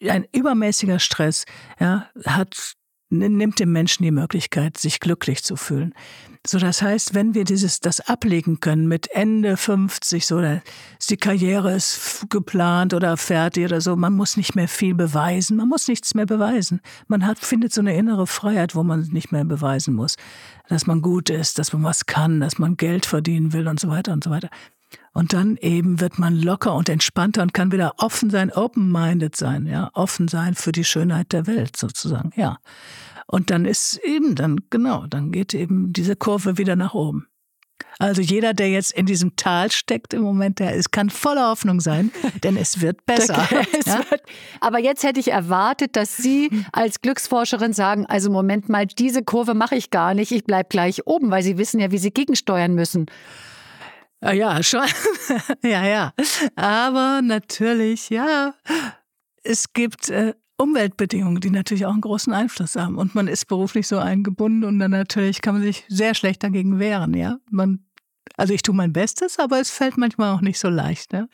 ein übermäßiger Stress, ja, hat nimmt dem Menschen die Möglichkeit, sich glücklich zu fühlen. So, das heißt, wenn wir dieses, das ablegen können mit Ende 50, so, die Karriere ist geplant oder fertig oder so, man muss nicht mehr viel beweisen, man muss nichts mehr beweisen. Man hat, findet so eine innere Freiheit, wo man nicht mehr beweisen muss, dass man gut ist, dass man was kann, dass man Geld verdienen will und so weiter und so weiter. Und dann eben wird man locker und entspannter und kann wieder offen sein, open-minded sein, ja, offen sein für die Schönheit der Welt sozusagen, ja. Und dann ist eben, dann, genau, dann geht eben diese Kurve wieder nach oben. Also jeder, der jetzt in diesem Tal steckt im Moment, der ist, kann voller Hoffnung sein, denn es wird besser. es ja? wird, aber jetzt hätte ich erwartet, dass Sie als Glücksforscherin sagen, also Moment mal, diese Kurve mache ich gar nicht, ich bleibe gleich oben, weil Sie wissen ja, wie Sie gegensteuern müssen. Ah ja, schon. ja, ja. Aber natürlich, ja, es gibt äh, Umweltbedingungen, die natürlich auch einen großen Einfluss haben. Und man ist beruflich so eingebunden und dann natürlich kann man sich sehr schlecht dagegen wehren, ja. Man, also ich tue mein Bestes, aber es fällt manchmal auch nicht so leicht, ja.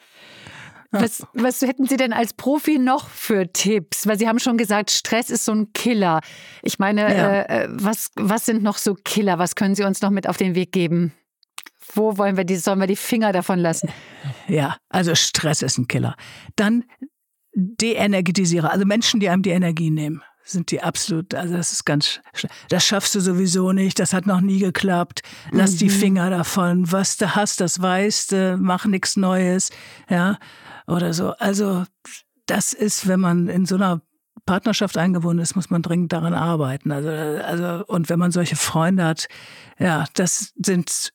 Was, was hätten Sie denn als Profi noch für Tipps? Weil Sie haben schon gesagt, Stress ist so ein Killer. Ich meine, ja. äh, äh was, was sind noch so Killer? Was können Sie uns noch mit auf den Weg geben? Wo wollen wir die, sollen wir die Finger davon lassen? Ja, also Stress ist ein Killer. Dann Deenergetisierer, also Menschen, die einem die Energie nehmen sind die absolut, also das ist ganz, das schaffst du sowieso nicht, das hat noch nie geklappt, lass mhm. die Finger davon, was du hast, das weißt du, mach nichts Neues, ja, oder so. Also das ist, wenn man in so einer Partnerschaft eingebunden ist, muss man dringend daran arbeiten. Also, also, und wenn man solche Freunde hat, ja, das sind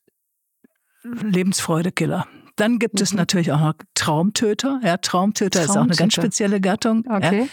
Lebensfreudekiller. Dann gibt mhm. es natürlich auch noch Traumtöter. Ja, Traumtöter, Traumtöter, ist auch eine ganz spezielle Gattung. Okay. Ja.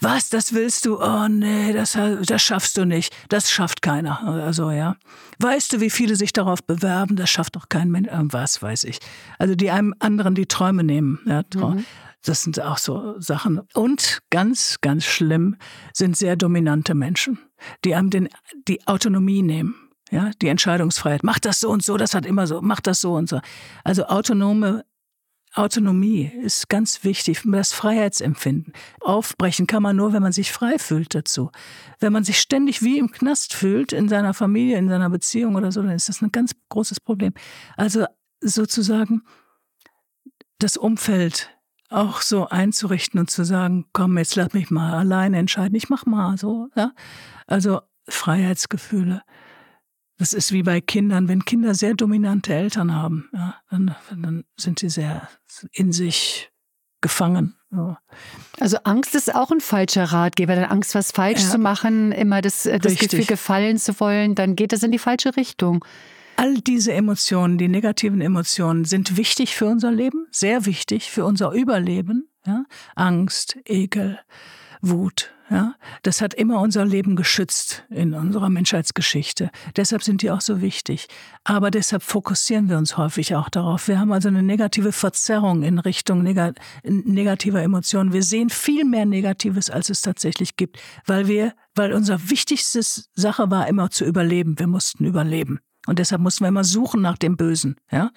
Was, das willst du? Oh nee, das, das schaffst du nicht. Das schafft keiner. Also ja. Weißt du, wie viele sich darauf bewerben? Das schafft doch kein Mensch. Äh, was weiß ich. Also die einem anderen die Träume nehmen. Ja, mhm. Das sind auch so Sachen. Und ganz, ganz schlimm sind sehr dominante Menschen, die einem den, die Autonomie nehmen. Ja, die Entscheidungsfreiheit. Mach das so und so, das hat immer so, mach das so und so. Also autonome Autonomie ist ganz wichtig, das Freiheitsempfinden. Aufbrechen kann man nur, wenn man sich frei fühlt dazu. Wenn man sich ständig wie im Knast fühlt, in seiner Familie, in seiner Beziehung oder so, dann ist das ein ganz großes Problem. Also sozusagen das Umfeld auch so einzurichten und zu sagen, komm, jetzt lass mich mal alleine entscheiden, ich mach mal so, ja. Also Freiheitsgefühle. Das ist wie bei Kindern, wenn Kinder sehr dominante Eltern haben, ja, dann, dann sind sie sehr in sich gefangen. Ja. Also Angst ist auch ein falscher Ratgeber. Dann Angst, was falsch ja. zu machen, immer das, äh, das Gefühl gefallen zu wollen, dann geht das in die falsche Richtung. All diese Emotionen, die negativen Emotionen, sind wichtig für unser Leben, sehr wichtig für unser Überleben. Angst, Ekel, Wut, ja, das hat immer unser Leben geschützt in unserer Menschheitsgeschichte. Deshalb sind die auch so wichtig. Aber deshalb fokussieren wir uns häufig auch darauf. Wir haben also eine negative Verzerrung in Richtung neg negativer Emotionen. Wir sehen viel mehr Negatives, als es tatsächlich gibt, weil wir, weil unser wichtigstes Sache war immer zu überleben. Wir mussten überleben. Und deshalb mussten wir immer suchen nach dem Bösen, ja.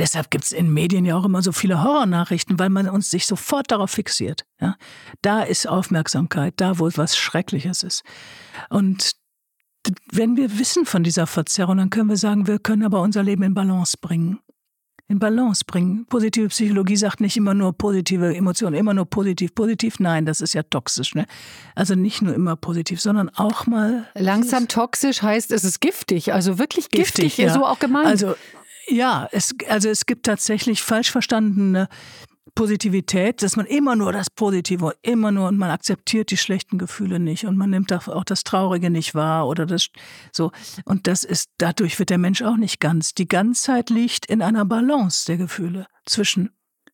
Deshalb gibt es in Medien ja auch immer so viele Horrornachrichten, weil man uns sich sofort darauf fixiert. Ja? Da ist Aufmerksamkeit, da wo was Schreckliches ist. Und wenn wir wissen von dieser Verzerrung, dann können wir sagen, wir können aber unser Leben in Balance bringen. In Balance bringen. Positive Psychologie sagt nicht immer nur positive Emotionen, immer nur positiv, positiv. Nein, das ist ja toxisch. Ne? Also nicht nur immer positiv, sondern auch mal. Langsam toxisch heißt, es ist giftig, also wirklich giftig, giftig ja. so auch gemeint. Also ja, es, also es gibt tatsächlich falsch verstandene Positivität, dass man immer nur das Positive, immer nur und man akzeptiert die schlechten Gefühle nicht und man nimmt auch das Traurige nicht wahr oder das so. Und das ist, dadurch wird der Mensch auch nicht ganz. Die Ganzheit liegt in einer Balance der Gefühle zwischen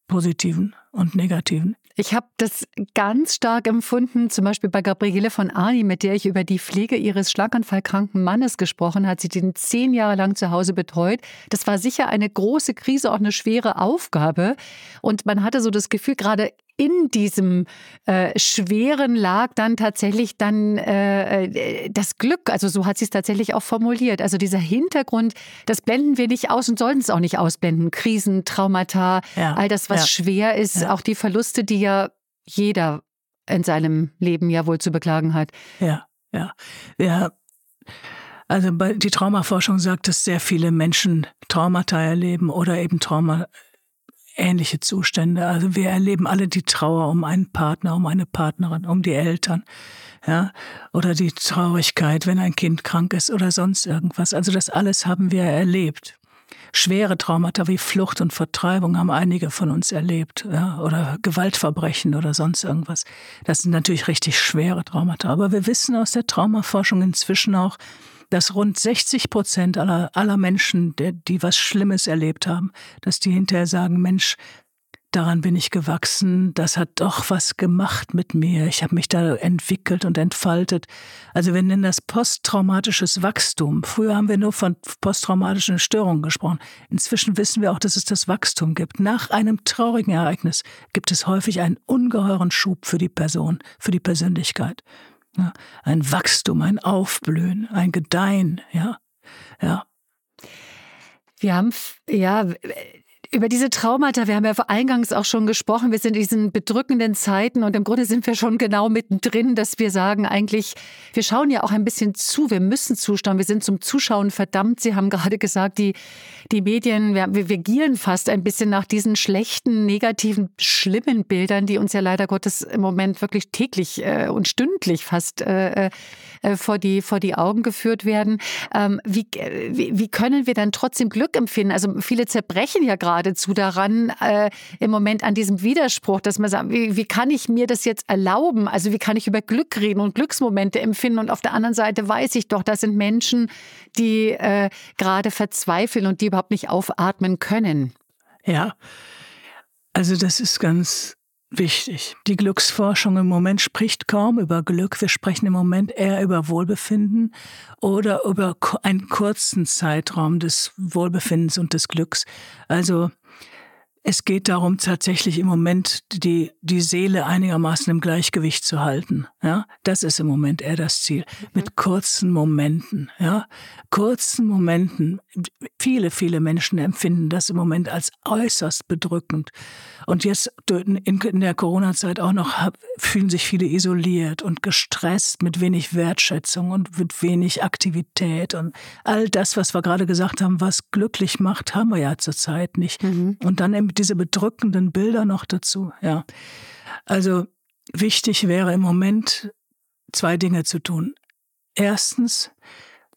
positiven und negativen. Ich habe das ganz stark empfunden, zum Beispiel bei Gabriele von Arni, mit der ich über die Pflege ihres schlaganfallkranken Mannes gesprochen hat. Sie den zehn Jahre lang zu Hause betreut. Das war sicher eine große Krise, auch eine schwere Aufgabe. Und man hatte so das Gefühl, gerade in diesem äh, Schweren lag dann tatsächlich dann äh, äh, das Glück. Also so hat sie es tatsächlich auch formuliert. Also dieser Hintergrund, das blenden wir nicht aus und sollten es auch nicht ausblenden. Krisen, Traumata, ja, all das, was ja. schwer ist, ja. auch die Verluste, die ja jeder in seinem Leben ja wohl zu beklagen hat. Ja, ja. Ja. Also die Traumaforschung sagt, dass sehr viele Menschen Traumata erleben oder eben Trauma ähnliche Zustände. Also wir erleben alle die Trauer um einen Partner, um eine Partnerin, um die Eltern, ja, oder die Traurigkeit, wenn ein Kind krank ist oder sonst irgendwas. Also das alles haben wir erlebt. Schwere Traumata wie Flucht und Vertreibung haben einige von uns erlebt, ja, oder Gewaltverbrechen oder sonst irgendwas. Das sind natürlich richtig schwere Traumata. Aber wir wissen aus der Traumaforschung inzwischen auch, dass rund 60 Prozent aller, aller Menschen, die, die was Schlimmes erlebt haben, dass die hinterher sagen, Mensch, daran bin ich gewachsen, das hat doch was gemacht mit mir, ich habe mich da entwickelt und entfaltet. Also wir nennen das posttraumatisches Wachstum. Früher haben wir nur von posttraumatischen Störungen gesprochen. Inzwischen wissen wir auch, dass es das Wachstum gibt. Nach einem traurigen Ereignis gibt es häufig einen ungeheuren Schub für die Person, für die Persönlichkeit. Ja, ein Wachstum, ein Aufblühen, ein Gedeihen, ja. Ja. Wir haben, ja, Über diese Traumata, wir haben ja eingangs auch schon gesprochen, wir sind in diesen bedrückenden Zeiten und im Grunde sind wir schon genau mittendrin, dass wir sagen eigentlich, wir schauen ja auch ein bisschen zu, wir müssen zuschauen, wir sind zum Zuschauen verdammt. Sie haben gerade gesagt, die, die Medien, wir, wir gieren fast ein bisschen nach diesen schlechten, negativen, schlimmen Bildern, die uns ja leider Gottes im Moment wirklich täglich äh, und stündlich fast äh, äh, vor, die, vor die Augen geführt werden. Ähm, wie, wie, wie können wir dann trotzdem Glück empfinden? Also viele zerbrechen ja geradezu daran, äh, im Moment an diesem Widerspruch, dass man sagt, wie, wie kann ich mir das jetzt erlauben? Also wie kann ich über Glück reden und Glücksmomente empfinden? Und auf der anderen Seite weiß ich doch, das sind Menschen, die äh, gerade verzweifeln und die überhaupt nicht aufatmen können. Ja, also das ist ganz wichtig. Die Glücksforschung im Moment spricht kaum über Glück. Wir sprechen im Moment eher über Wohlbefinden oder über einen kurzen Zeitraum des Wohlbefindens und des Glücks. Also es geht darum, tatsächlich im Moment die, die Seele einigermaßen im Gleichgewicht zu halten. Ja, das ist im Moment eher das Ziel. Mit kurzen Momenten. Ja, kurzen Momenten. Viele, viele Menschen empfinden das im Moment als äußerst bedrückend. Und jetzt in der Corona-Zeit auch noch fühlen sich viele isoliert und gestresst mit wenig Wertschätzung und mit wenig Aktivität und all das, was wir gerade gesagt haben, was glücklich macht, haben wir ja zurzeit nicht. Mhm. Und dann eben diese bedrückenden Bilder noch dazu. Ja, also wichtig wäre im Moment zwei Dinge zu tun. Erstens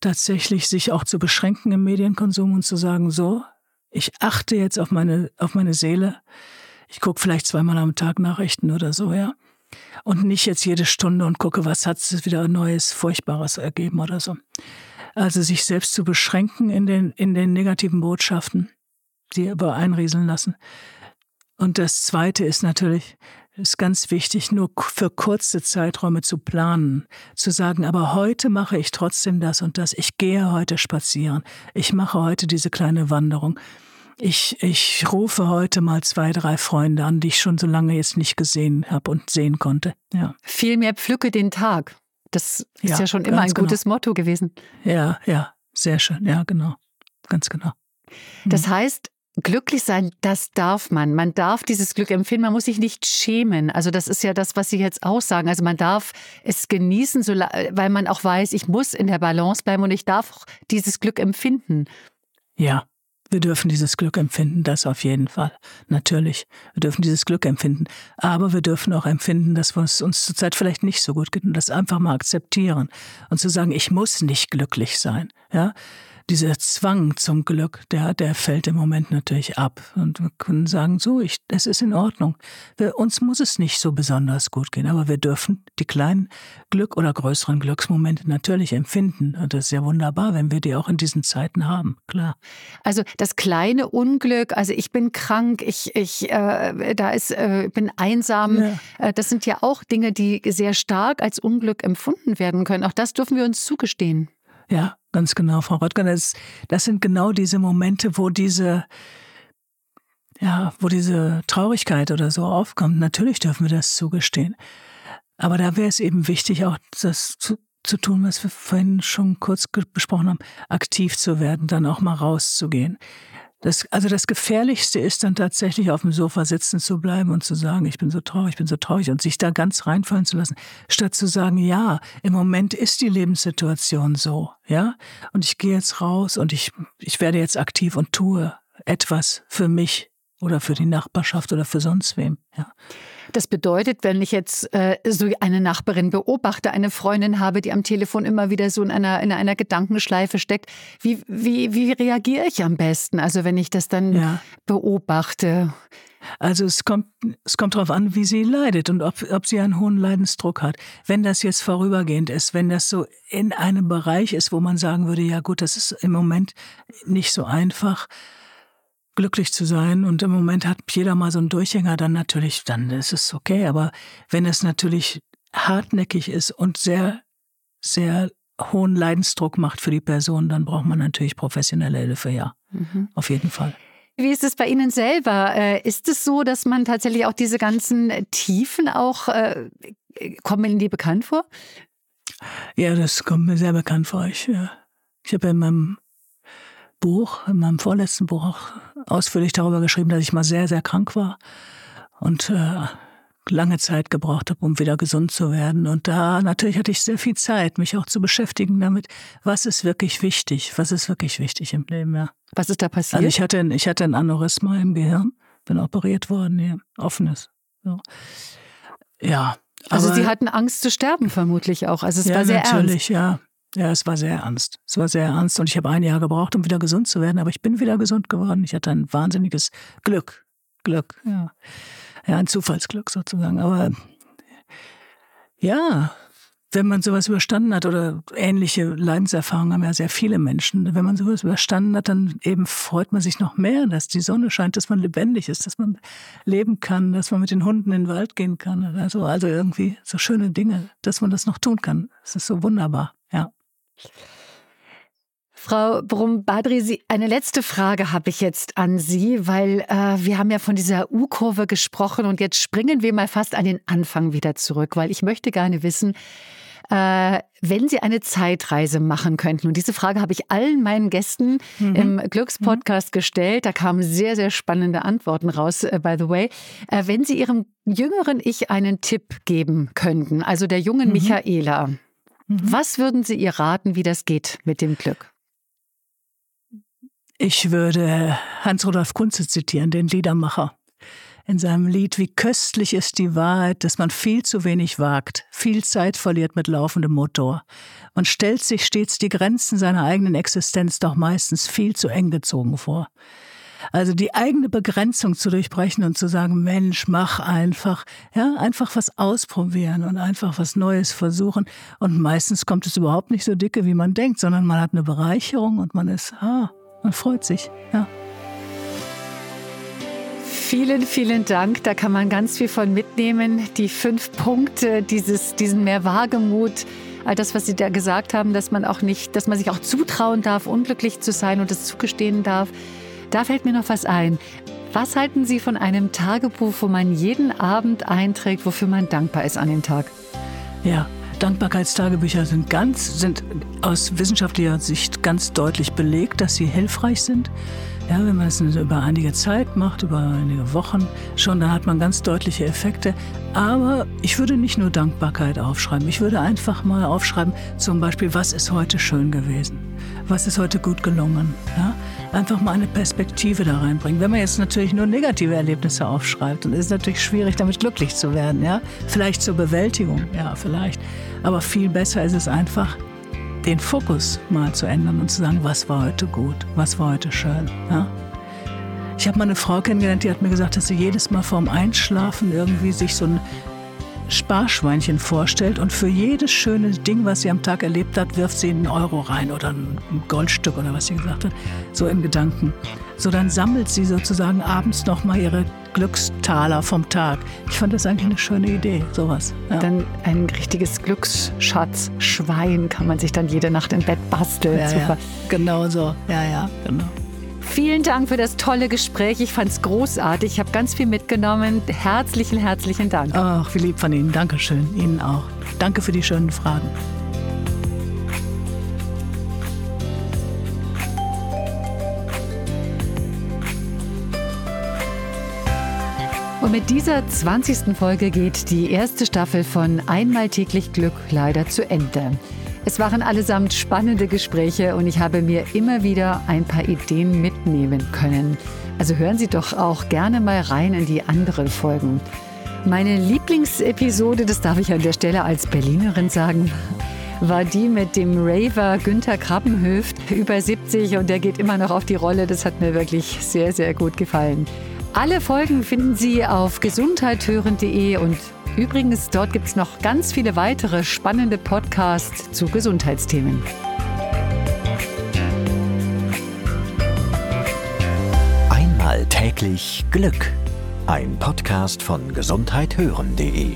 tatsächlich sich auch zu beschränken im Medienkonsum und zu sagen, so, ich achte jetzt auf meine, auf meine Seele ich gucke vielleicht zweimal am Tag Nachrichten oder so, ja. Und nicht jetzt jede Stunde und gucke, was hat es wieder Neues, Furchtbares ergeben oder so. Also sich selbst zu beschränken in den, in den negativen Botschaften, die aber einrieseln lassen. Und das Zweite ist natürlich, ist ganz wichtig, nur für kurze Zeiträume zu planen, zu sagen, aber heute mache ich trotzdem das und das. Ich gehe heute spazieren. Ich mache heute diese kleine Wanderung. Ich, ich rufe heute mal zwei, drei Freunde an, die ich schon so lange jetzt nicht gesehen habe und sehen konnte. Ja. Vielmehr pflücke den Tag. Das ist ja, ja schon immer ein genau. gutes Motto gewesen. Ja, ja, sehr schön. Ja, genau. Ganz genau. Mhm. Das heißt, glücklich sein, das darf man. Man darf dieses Glück empfinden, man muss sich nicht schämen. Also das ist ja das, was Sie jetzt auch sagen. Also man darf es genießen, weil man auch weiß, ich muss in der Balance bleiben und ich darf auch dieses Glück empfinden. Ja, wir dürfen dieses Glück empfinden, das auf jeden Fall. Natürlich. Wir dürfen dieses Glück empfinden. Aber wir dürfen auch empfinden, dass es uns zurzeit vielleicht nicht so gut geht und das einfach mal akzeptieren und zu sagen, ich muss nicht glücklich sein. Ja? Dieser Zwang zum Glück, der, der fällt im Moment natürlich ab. Und wir können sagen, so, ich, es ist in Ordnung. Wir, uns muss es nicht so besonders gut gehen, aber wir dürfen die kleinen Glück- oder größeren Glücksmomente natürlich empfinden. Und das ist ja wunderbar, wenn wir die auch in diesen Zeiten haben, klar. Also das kleine Unglück, also ich bin krank, ich, ich äh, da ist, äh, bin einsam, ja. äh, das sind ja auch Dinge, die sehr stark als Unglück empfunden werden können. Auch das dürfen wir uns zugestehen. Ja, ganz genau, Frau Röttger. Das, das sind genau diese Momente, wo diese, ja, wo diese Traurigkeit oder so aufkommt. Natürlich dürfen wir das zugestehen. Aber da wäre es eben wichtig, auch das zu, zu tun, was wir vorhin schon kurz besprochen haben, aktiv zu werden, dann auch mal rauszugehen. Das, also das Gefährlichste ist dann tatsächlich auf dem Sofa sitzen zu bleiben und zu sagen, ich bin so traurig, ich bin so traurig und sich da ganz reinfallen zu lassen, statt zu sagen, ja, im Moment ist die Lebenssituation so, ja, und ich gehe jetzt raus und ich, ich werde jetzt aktiv und tue etwas für mich oder für die Nachbarschaft oder für sonst wem, ja. Das bedeutet, wenn ich jetzt äh, so eine Nachbarin beobachte, eine Freundin habe, die am Telefon immer wieder so in einer, in einer Gedankenschleife steckt, wie, wie, wie reagiere ich am besten? Also wenn ich das dann ja. beobachte. Also es kommt, es kommt darauf an, wie sie leidet und ob, ob sie einen hohen Leidensdruck hat. Wenn das jetzt vorübergehend ist, wenn das so in einem Bereich ist, wo man sagen würde, ja gut, das ist im Moment nicht so einfach, glücklich zu sein. Und im Moment hat jeder mal so einen Durchhänger, dann natürlich, dann ist es okay. Aber wenn es natürlich hartnäckig ist und sehr, sehr hohen Leidensdruck macht für die Person, dann braucht man natürlich professionelle Hilfe, ja. Mhm. Auf jeden Fall. Wie ist es bei Ihnen selber? Äh, ist es so, dass man tatsächlich auch diese ganzen Tiefen auch, äh, kommen Ihnen die bekannt vor? Ja, das kommt mir sehr bekannt vor. Ich, ja. ich habe in meinem Buch, in meinem vorletzten Buch auch ausführlich darüber geschrieben, dass ich mal sehr, sehr krank war und äh, lange Zeit gebraucht habe, um wieder gesund zu werden. Und da natürlich hatte ich sehr viel Zeit, mich auch zu beschäftigen damit, was ist wirklich wichtig, was ist wirklich wichtig im Leben. Ja. Was ist da passiert? Also ich hatte, ich hatte ein Aneurysma im Gehirn, bin operiert worden, ja, offenes. So. Ja. Also Sie hatten Angst zu sterben vermutlich auch. Also es ja, war sehr natürlich, ernst. ja. Ja, es war sehr ernst. Es war sehr ernst und ich habe ein Jahr gebraucht, um wieder gesund zu werden, aber ich bin wieder gesund geworden. Ich hatte ein wahnsinniges Glück. Glück, ja. Ja, ein Zufallsglück sozusagen. Aber ja, wenn man sowas überstanden hat oder ähnliche Leidenserfahrungen haben ja sehr viele Menschen, wenn man sowas überstanden hat, dann eben freut man sich noch mehr, dass die Sonne scheint, dass man lebendig ist, dass man leben kann, dass man mit den Hunden in den Wald gehen kann. Also, also irgendwie so schöne Dinge, dass man das noch tun kann. Es ist so wunderbar. Frau Brum-Badri, eine letzte Frage habe ich jetzt an Sie, weil äh, wir haben ja von dieser U-Kurve gesprochen und jetzt springen wir mal fast an den Anfang wieder zurück, weil ich möchte gerne wissen, äh, wenn Sie eine Zeitreise machen könnten, und diese Frage habe ich allen meinen Gästen mhm. im Glückspodcast mhm. gestellt, da kamen sehr, sehr spannende Antworten raus, äh, by the way. Äh, wenn Sie Ihrem jüngeren Ich einen Tipp geben könnten, also der jungen mhm. Michaela, mhm. was würden Sie ihr raten, wie das geht mit dem Glück? Ich würde Hans-Rudolf Kunze zitieren, den Liedermacher. In seinem Lied Wie köstlich ist die Wahrheit, dass man viel zu wenig wagt, viel Zeit verliert mit laufendem Motor. Man stellt sich stets die Grenzen seiner eigenen Existenz doch meistens viel zu eng gezogen vor. Also die eigene Begrenzung zu durchbrechen und zu sagen, Mensch, mach einfach, ja, einfach was ausprobieren und einfach was Neues versuchen. Und meistens kommt es überhaupt nicht so dicke, wie man denkt, sondern man hat eine Bereicherung und man ist, ah, man freut sich, ja. Vielen, vielen Dank. Da kann man ganz viel von mitnehmen. Die fünf Punkte, dieses, diesen mehr Wagemut, all das, was Sie da gesagt haben, dass man auch nicht, dass man sich auch zutrauen darf, unglücklich zu sein und es zugestehen darf. Da fällt mir noch was ein. Was halten Sie von einem Tagebuch, wo man jeden Abend einträgt, wofür man dankbar ist an dem Tag? Ja, Dankbarkeitstagebücher sind ganz, sind aus wissenschaftlicher Sicht ganz deutlich belegt, dass sie hilfreich sind. Ja, wenn man es über einige Zeit macht, über einige Wochen schon, dann hat man ganz deutliche Effekte. Aber ich würde nicht nur Dankbarkeit aufschreiben. Ich würde einfach mal aufschreiben, zum Beispiel, was ist heute schön gewesen? Was ist heute gut gelungen? Ja? Einfach mal eine Perspektive da reinbringen. Wenn man jetzt natürlich nur negative Erlebnisse aufschreibt, dann ist es natürlich schwierig, damit glücklich zu werden. Ja? Vielleicht zur Bewältigung, ja, vielleicht. Aber viel besser ist es einfach, den Fokus mal zu ändern und zu sagen, was war heute gut, was war heute schön. Ja? Ich habe mal eine Frau kennengelernt, die hat mir gesagt, dass sie jedes Mal vorm Einschlafen irgendwie sich so ein Sparschweinchen vorstellt und für jedes schöne Ding, was sie am Tag erlebt hat, wirft sie einen Euro rein oder ein Goldstück oder was sie gesagt hat, so im Gedanken. So dann sammelt sie sozusagen abends nochmal ihre Glückstaler vom Tag. Ich fand das eigentlich eine schöne Idee, sowas. Ja. Dann ein richtiges Glücksschatzschwein kann man sich dann jede Nacht im Bett basteln. Ja, ja. Genau so, ja, ja, genau. Vielen Dank für das tolle Gespräch. Ich fand es großartig. Ich habe ganz viel mitgenommen. Herzlichen, herzlichen Dank. Ach, wie lieb von Ihnen. Dankeschön. Ihnen auch. Danke für die schönen Fragen. Und mit dieser 20. Folge geht die erste Staffel von Einmal täglich Glück leider zu Ende. Es waren allesamt spannende Gespräche und ich habe mir immer wieder ein paar Ideen mitnehmen können. Also hören Sie doch auch gerne mal rein in die anderen Folgen. Meine Lieblingsepisode, das darf ich an der Stelle als Berlinerin sagen, war die mit dem Raver Günther Krabbenhöft, über 70 und der geht immer noch auf die Rolle. Das hat mir wirklich sehr, sehr gut gefallen. Alle Folgen finden Sie auf gesundheithören.de und Übrigens, dort gibt es noch ganz viele weitere spannende Podcasts zu Gesundheitsthemen. Einmal täglich Glück. Ein Podcast von gesundheithören.de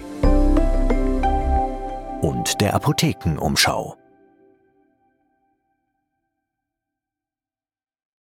und der Apothekenumschau.